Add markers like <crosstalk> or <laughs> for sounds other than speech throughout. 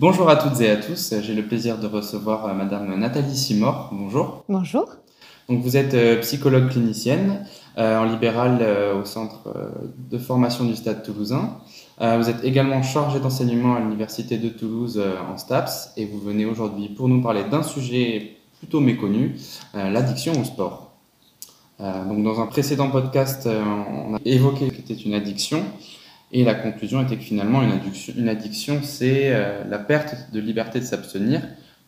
Bonjour à toutes et à tous. J'ai le plaisir de recevoir euh, Madame Nathalie Simor. Bonjour. Bonjour. Donc vous êtes euh, psychologue clinicienne euh, en libéral au centre de formation du Stade Toulousain. vous êtes également chargée d'enseignement à l'université de Toulouse en STAPS et vous venez aujourd'hui pour nous parler d'un sujet plutôt méconnu, l'addiction au sport. donc dans un précédent podcast, on a évoqué ce qu'était une addiction. Et la conclusion était que finalement, une addiction, c'est euh, la perte de liberté de s'abstenir.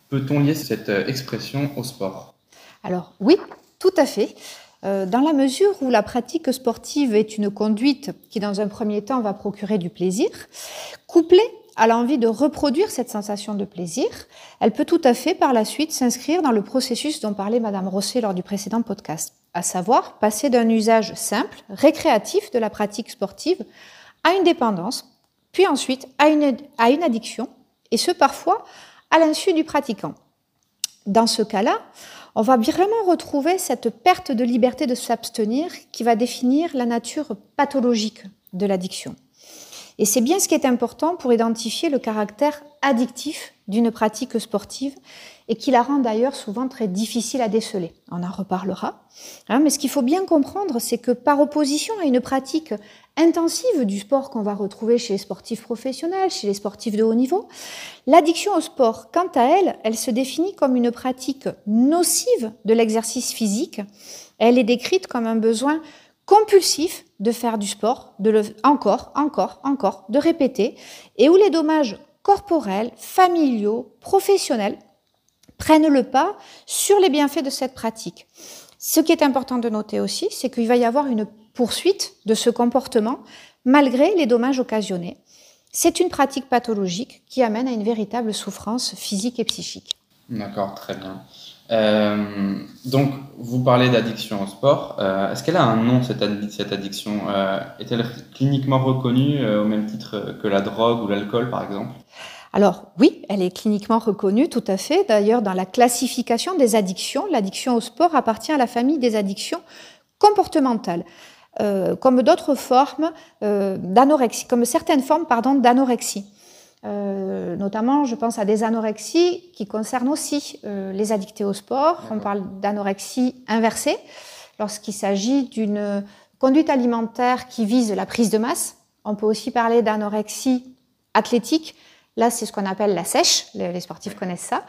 Peut-on lier cette euh, expression au sport? Alors oui, tout à fait. Euh, dans la mesure où la pratique sportive est une conduite qui, dans un premier temps, va procurer du plaisir, couplée à l'envie de reproduire cette sensation de plaisir, elle peut tout à fait par la suite s'inscrire dans le processus dont parlait Madame Rosset lors du précédent podcast, à savoir passer d'un usage simple, récréatif de la pratique sportive à une dépendance, puis ensuite à une, addiction, et ce parfois à l'insu du pratiquant. Dans ce cas-là, on va vraiment retrouver cette perte de liberté de s'abstenir qui va définir la nature pathologique de l'addiction. Et c'est bien ce qui est important pour identifier le caractère addictif d'une pratique sportive et qui la rend d'ailleurs souvent très difficile à déceler. On en reparlera. Hein, mais ce qu'il faut bien comprendre, c'est que par opposition à une pratique intensive du sport qu'on va retrouver chez les sportifs professionnels, chez les sportifs de haut niveau, l'addiction au sport, quant à elle, elle se définit comme une pratique nocive de l'exercice physique. Elle est décrite comme un besoin compulsif de faire du sport, de le encore, encore, encore, de répéter, et où les dommages corporels, familiaux, professionnels prennent le pas sur les bienfaits de cette pratique. Ce qui est important de noter aussi, c'est qu'il va y avoir une poursuite de ce comportement malgré les dommages occasionnés. C'est une pratique pathologique qui amène à une véritable souffrance physique et psychique. D'accord, très bien. Euh, donc, vous parlez d'addiction au sport. Euh, est-ce qu'elle a un nom, cette, addiction euh, Est-elle cliniquement reconnue au même titre que la drogue ou l'alcool, par exemple? Alors oui, elle est cliniquement reconnue, tout à fait. D'ailleurs, dans la classification des addictions, l'addiction au sport appartient à la famille des addictions comportementales. comme d'autres formes d'anorexie, comme certaines formes pardon d'anorexie. Euh, notamment, je pense à des anorexies qui concernent aussi euh, les addictés au sport. On parle d'anorexie inversée lorsqu'il s'agit d'une conduite alimentaire qui vise la prise de masse. On peut aussi parler d'anorexie athlétique. Là, c'est ce qu'on appelle la sèche. Les, sportifs connaissent ça.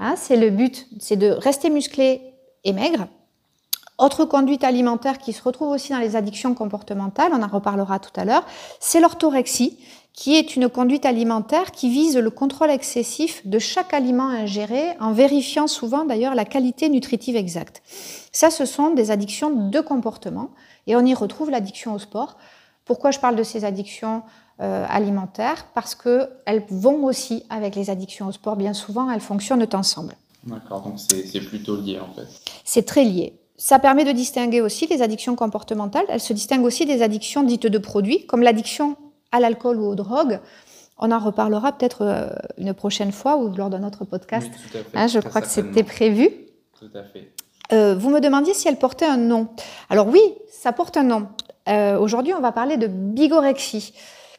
Hein, c'est le but, c'est de rester musclé et maigre. Autre conduite alimentaire qui se retrouve aussi dans les addictions comportementales, on en reparlera tout à l'heure, c'est l'orthorexie, qui est une conduite alimentaire qui vise le contrôle excessif de chaque aliment ingéré en vérifiant souvent d'ailleurs la qualité nutritive exacte. Ça, ce sont des addictions de comportement et on y retrouve l'addiction au sport. Pourquoi je parle de ces addictions euh, alimentaires? Parce qu'elles vont aussi avec les addictions au sport. Bien souvent, elles fonctionnent ensemble. D'accord, donc c'est plutôt lié en fait. C'est très lié. Ça permet de distinguer aussi les addictions comportementales. Elles se distinguent aussi des addictions dites de produits, comme l'addiction à l'alcool ou aux drogues. On en reparlera peut-être euh, une prochaine fois ou lors d'un autre podcast. Hein, je crois que c'était prévu. Tout à fait. Euh, vous me demandiez si elle portait un nom. Alors oui, ça porte un nom. Euh, aujourd'hui, on va parler de bigorexie.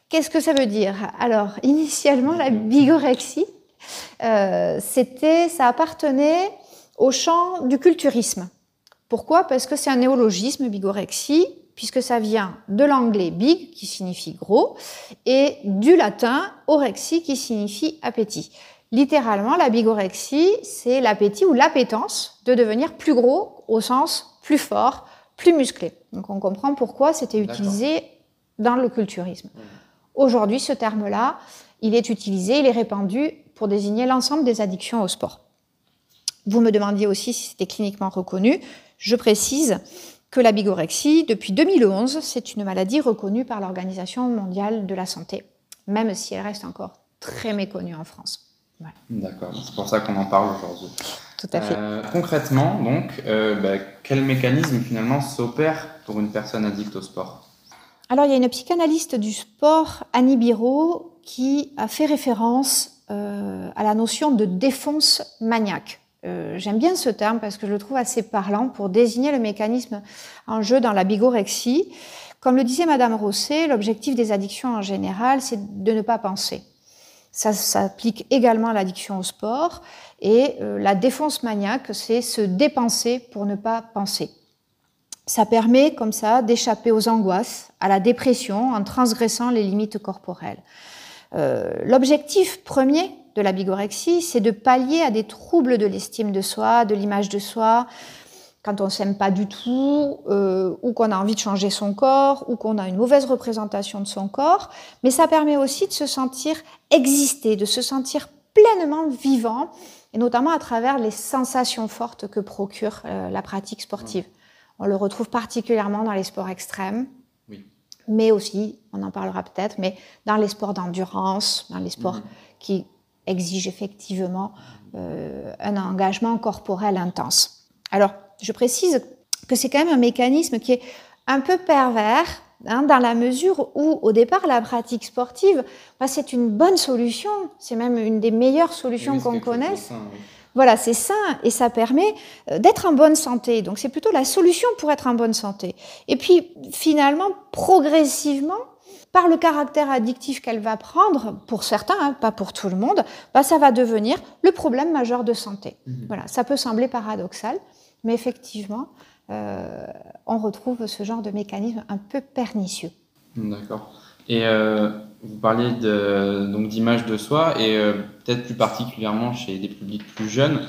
Qu'est-ce que ça veut dire? Alors, <laughs> initialement, la bigorexie, c'était, ça appartenait au champ du culturisme. Pourquoi? Parce que c'est un néologisme, bigorexie, puisque ça vient de l'anglais big, qui signifie gros, et du latin orexie, qui signifie appétit. Littéralement, la bigorexie, c'est l'appétit ou l'appétence de devenir plus gros au sens plus fort, plus musclé. Donc on comprend pourquoi c'était utilisé dans le culturisme. Aujourd'hui, ce terme-là, il est utilisé, il est répandu pour désigner l'ensemble des addictions au sport. Vous me demandiez aussi si c'était cliniquement reconnu. Je précise que la bigorexie, depuis 2011, c'est une maladie reconnue par l'Organisation mondiale de la santé, même si elle reste encore très méconnue en France. D'accord, c'est pour ça qu'on en parle aujourd'hui. Tout à fait. Euh, concrètement, donc, euh, bah, quel mécanisme finalement s'opère pour une personne addicte au sport? Alors, il y a une psychanalyste du sport, Annie Biro, qui a fait référence euh, à la notion de défonce maniaque. Euh, j'aime bien ce terme parce que je le trouve assez parlant pour désigner le mécanisme en jeu dans la bigorexie. Comme le disait Madame Rosset, l'objectif des addictions en général, c'est de ne pas penser. Ça s'applique également à l'addiction au sport. Et euh, la défense maniaque, c'est se dépenser pour ne pas penser. Ça permet comme ça d'échapper aux angoisses, à la dépression en transgressant les limites corporelles. Euh, l'objectif premier de la bigorexie, c'est de pallier à des troubles de l'estime de soi, de l'image de soi, quand on s'aime pas du tout, euh, ou qu'on a envie de changer son corps, ou qu'on a une mauvaise représentation de son corps. Mais ça permet aussi de se sentir exister, de se sentir pleinement vivant, et notamment à travers les sensations fortes que procure euh, la pratique sportive. On le retrouve particulièrement dans les sports extrêmes, mais aussi, on en parlera peut-être, mais dans les sports d'endurance, dans les sports mhm. qui exigent effectivement euh, un engagement corporel intense. Alors, je précise que c'est quand même un mécanisme qui est un peu pervers hein, dans la mesure où, au départ, la pratique sportive, bah, c'est une bonne solution, c'est même une des meilleures solutions qu'on connaisse. Voilà, c'est sain et ça permet euh, d'être en bonne santé. Donc c'est plutôt la solution pour être en bonne santé. Et puis finalement, progressivement, par le caractère addictif qu'elle va prendre, pour certains, hein, pas pour tout le monde, bah, ça va devenir le problème majeur de santé. Mhm. Voilà, ça peut sembler paradoxal, mais effectivement, euh, on retrouve ce genre de mécanisme un peu pernicieux. D'accord. Et euh, vous parliez de, donc d'image de soi et euh, peut-être plus particulièrement chez des publics plus jeunes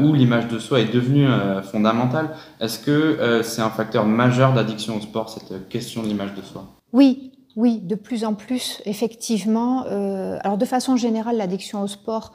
où l'image de soi est devenue fondamentale. Est-ce que c'est un facteur majeur d'addiction au sport, cette question de l'image de soi? Oui, oui, de plus en plus, effectivement. alors de façon générale, l'addiction au sport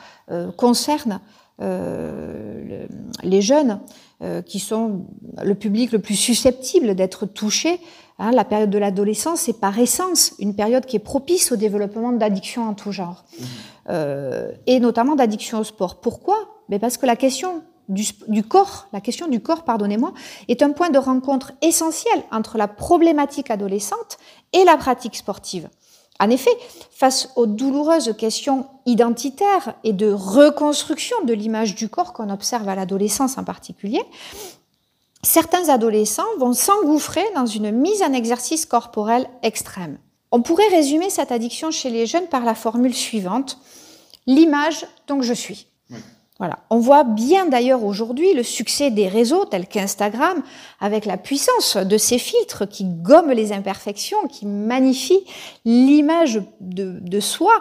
concerne euh, les jeunes, euh, qui sont le public le plus susceptible d'être touché. Hein, la période de l'adolescence est par essence une période qui est propice au développement d'addictions en tout genre, mmh. euh, et notamment d'addiction au sport. Pourquoi? Mais Parce que la question du, corps, la question du corps, pardonnez-moi, est un point de rencontre essentiel entre la problématique adolescente et la pratique sportive. En effet, face aux douloureuses questions identitaires et de reconstruction de l'image du corps qu'on observe à l'adolescence en particulier, certains adolescents vont s'engouffrer dans une mise en exercice corporel extrême. On pourrait résumer cette addiction chez les jeunes par la formule suivante, l'image dont je suis. Voilà. On voit bien d'ailleurs aujourd'hui le succès des réseaux tels qu'Instagram avec la puissance de ces filtres qui gomment les imperfections, qui magnifient l'image de, de soi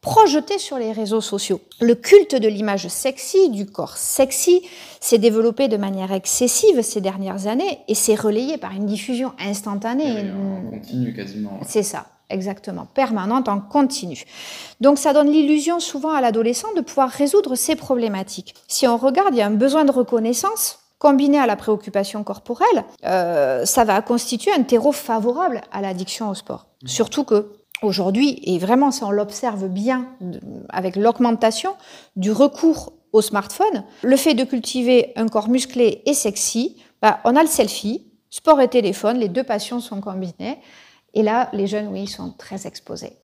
projetée sur les réseaux sociaux. Le culte de l'image sexy, du corps sexy, s'est développé de manière excessive ces dernières années et s'est relayé par une diffusion instantanée. on continue quasiment. C'est ça exactement, permanente, en continu. Donc ça donne l'illusion souvent à l'adolescent de pouvoir résoudre ces problématiques. Si on regarde, il y a un besoin de reconnaissance combiné à la préoccupation corporelle, euh, ça va constituer un terreau favorable à l'addiction au sport. Mmh. Surtout que aujourd'hui, et vraiment ça on l'observe bien avec l'augmentation du recours au smartphone, le fait de cultiver un corps musclé et sexy, bah, on a le selfie, sport et téléphone, les deux passions sont combinées. Et là, les jeunes, oui, sont très exposés.